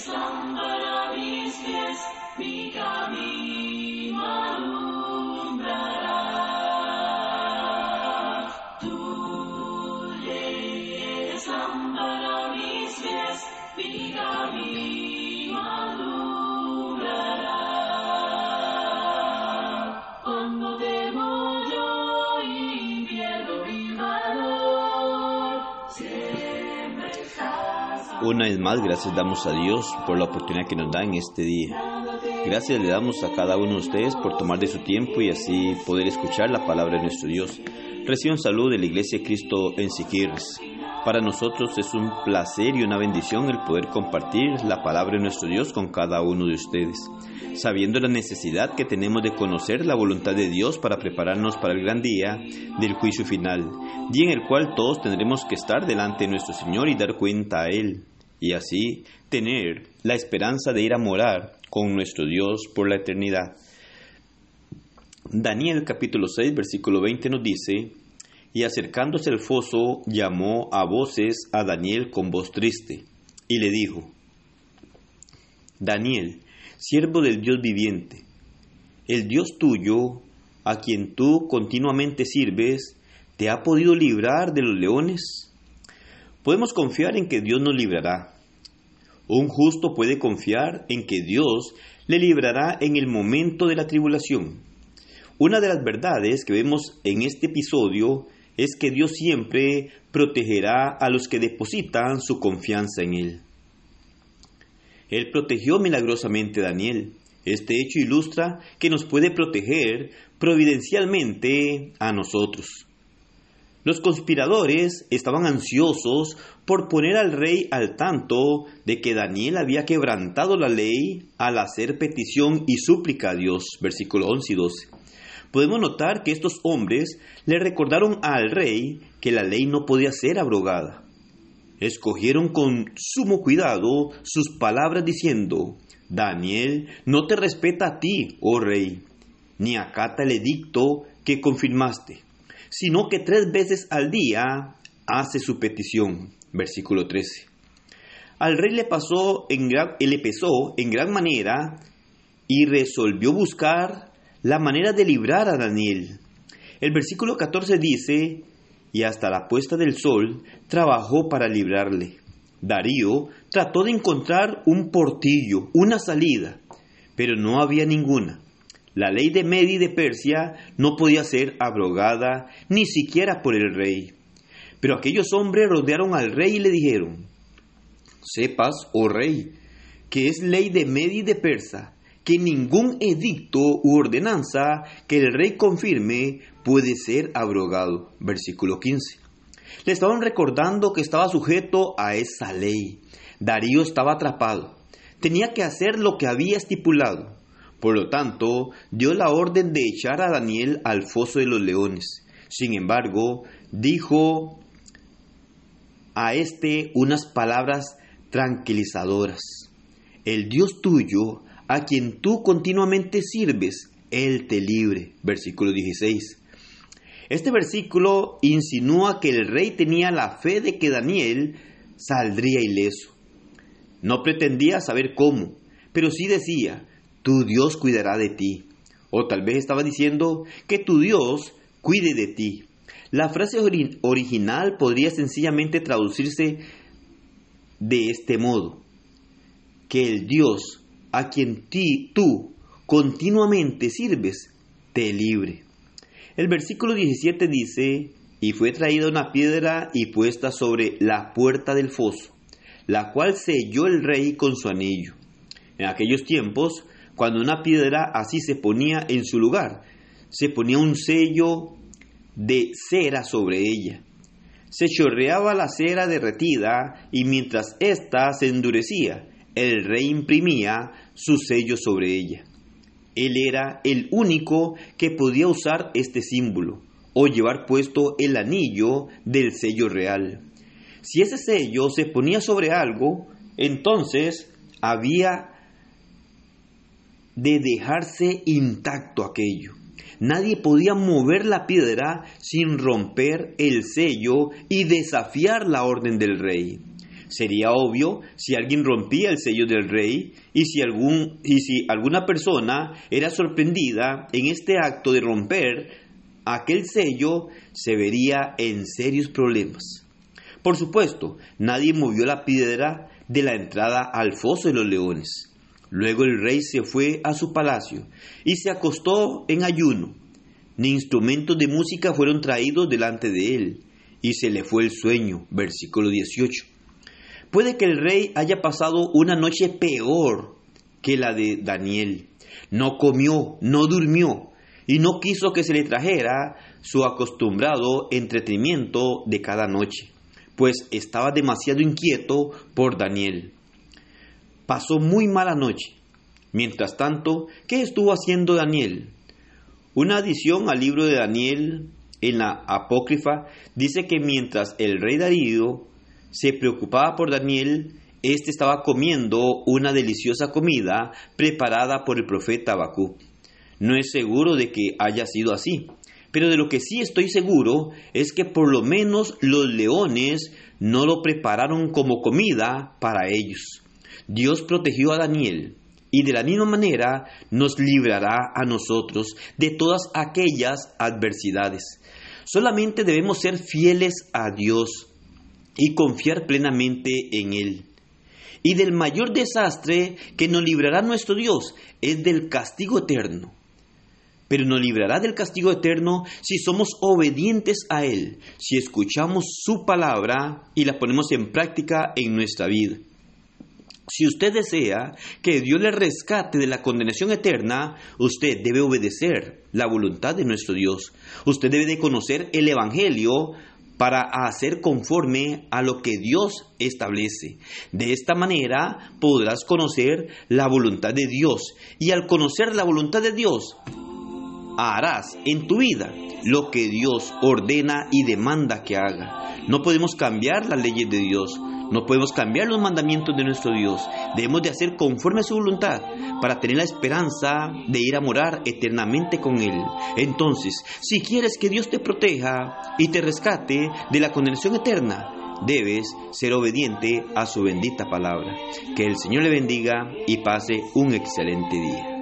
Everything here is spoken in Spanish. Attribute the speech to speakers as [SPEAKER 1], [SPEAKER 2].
[SPEAKER 1] slumber of his fears begun.
[SPEAKER 2] Una vez más, gracias damos a Dios por la oportunidad que nos da en este día. Gracias le damos a cada uno de ustedes por tomar de su tiempo y así poder escuchar la palabra de nuestro Dios. Reciban salud de la Iglesia Cristo en Siquirres. Para nosotros es un placer y una bendición el poder compartir la palabra de nuestro Dios con cada uno de ustedes, sabiendo la necesidad que tenemos de conocer la voluntad de Dios para prepararnos para el gran día del juicio final, día en el cual todos tendremos que estar delante de nuestro Señor y dar cuenta a Él, y así tener la esperanza de ir a morar con nuestro Dios por la eternidad. Daniel capítulo 6 versículo 20 nos dice, y acercándose al foso llamó a voces a Daniel con voz triste, y le dijo, Daniel, siervo del Dios viviente, el Dios tuyo, a quien tú continuamente sirves, ¿te ha podido librar de los leones? Podemos confiar en que Dios nos librará. Un justo puede confiar en que Dios le librará en el momento de la tribulación. Una de las verdades que vemos en este episodio es que Dios siempre protegerá a los que depositan su confianza en Él. Él protegió milagrosamente a Daniel. Este hecho ilustra que nos puede proteger providencialmente a nosotros. Los conspiradores estaban ansiosos por poner al rey al tanto de que Daniel había quebrantado la ley al hacer petición y súplica a Dios. Versículo 11 y 12. Podemos notar que estos hombres le recordaron al rey que la ley no podía ser abrogada. Escogieron con sumo cuidado sus palabras diciendo, Daniel no te respeta a ti, oh rey, ni acata el edicto que confirmaste, sino que tres veces al día hace su petición. Versículo 13. Al rey le pasó en le pesó en gran manera y resolvió buscar la manera de librar a Daniel. El versículo 14 dice, y hasta la puesta del sol trabajó para librarle. Darío trató de encontrar un portillo, una salida, pero no había ninguna. La ley de Medi de Persia no podía ser abrogada ni siquiera por el rey. Pero aquellos hombres rodearon al rey y le dijeron, Sepas, oh rey, que es ley de Medi de Persa, que ningún edicto u ordenanza que el rey confirme puede ser abrogado. Versículo 15. Le estaban recordando que estaba sujeto a esa ley. Darío estaba atrapado. Tenía que hacer lo que había estipulado. Por lo tanto, dio la orden de echar a Daniel al foso de los leones. Sin embargo, dijo a este unas palabras tranquilizadoras. El Dios tuyo, a quien tú continuamente sirves, Él te libre. Versículo 16. Este versículo insinúa que el rey tenía la fe de que Daniel saldría ileso. No pretendía saber cómo, pero sí decía, tu Dios cuidará de ti. O tal vez estaba diciendo que tu Dios cuide de ti. La frase ori- original podría sencillamente traducirse de este modo, que el Dios a quien ti, tú continuamente sirves te libre. El versículo 17 dice, y fue traída una piedra y puesta sobre la puerta del foso, la cual selló el rey con su anillo. En aquellos tiempos, cuando una piedra así se ponía en su lugar, se ponía un sello de cera sobre ella. Se chorreaba la cera derretida y mientras ésta se endurecía, el rey imprimía su sello sobre ella. Él era el único que podía usar este símbolo o llevar puesto el anillo del sello real. Si ese sello se ponía sobre algo, entonces había de dejarse intacto aquello. Nadie podía mover la piedra sin romper el sello y desafiar la orden del rey. Sería obvio si alguien rompía el sello del rey y si, alguna persona era sorprendida en este acto de romper aquel sello, se vería en serios problemas. Por supuesto, nadie movió la piedra de la entrada al foso de los leones. Luego el rey se fue a su palacio y se acostó en ayuno. Ni instrumentos de música fueron traídos delante de él, y se le fue el sueño. Versículo 18. Puede que el rey haya pasado una noche peor que la de Daniel. No comió, no durmió y no quiso que se le trajera su acostumbrado entretenimiento de cada noche, pues estaba demasiado inquieto por Daniel. Pasó muy mala noche. Mientras tanto, ¿qué estuvo haciendo Daniel? Una adición al libro de Daniel en la apócrifa dice que mientras el rey Darío se preocupaba por Daniel, éste estaba comiendo una deliciosa comida preparada por el profeta Abacú. No es seguro de que haya sido así, pero de lo que sí estoy seguro es que por lo menos los leones no lo prepararon como comida para ellos. Dios protegió a Daniel y de la misma manera nos librará a nosotros de todas aquellas adversidades. Solamente debemos ser fieles a Dios y confiar plenamente en Él. Y del mayor desastre que nos librará nuestro Dios es del castigo eterno. Pero nos librará del castigo eterno si somos obedientes a Él, si escuchamos su palabra y la ponemos en práctica en nuestra vida. Si usted desea que Dios le rescate de la condenación eterna, usted debe obedecer la voluntad de nuestro Dios. Usted debe de conocer el Evangelio para hacer conforme a lo que Dios establece. De esta manera podrás conocer la voluntad de Dios y al conocer la voluntad de Dios harás en tu vida lo que Dios ordena y demanda que haga. No podemos cambiar las leyes de Dios, no podemos cambiar los mandamientos de nuestro Dios. Debemos de hacer conforme a su voluntad para tener la esperanza de ir a morar eternamente con Él. Entonces, si quieres que Dios te proteja y te rescate de la condenación eterna, debes ser obediente a su bendita palabra. Que el Señor le bendiga y pase un excelente día.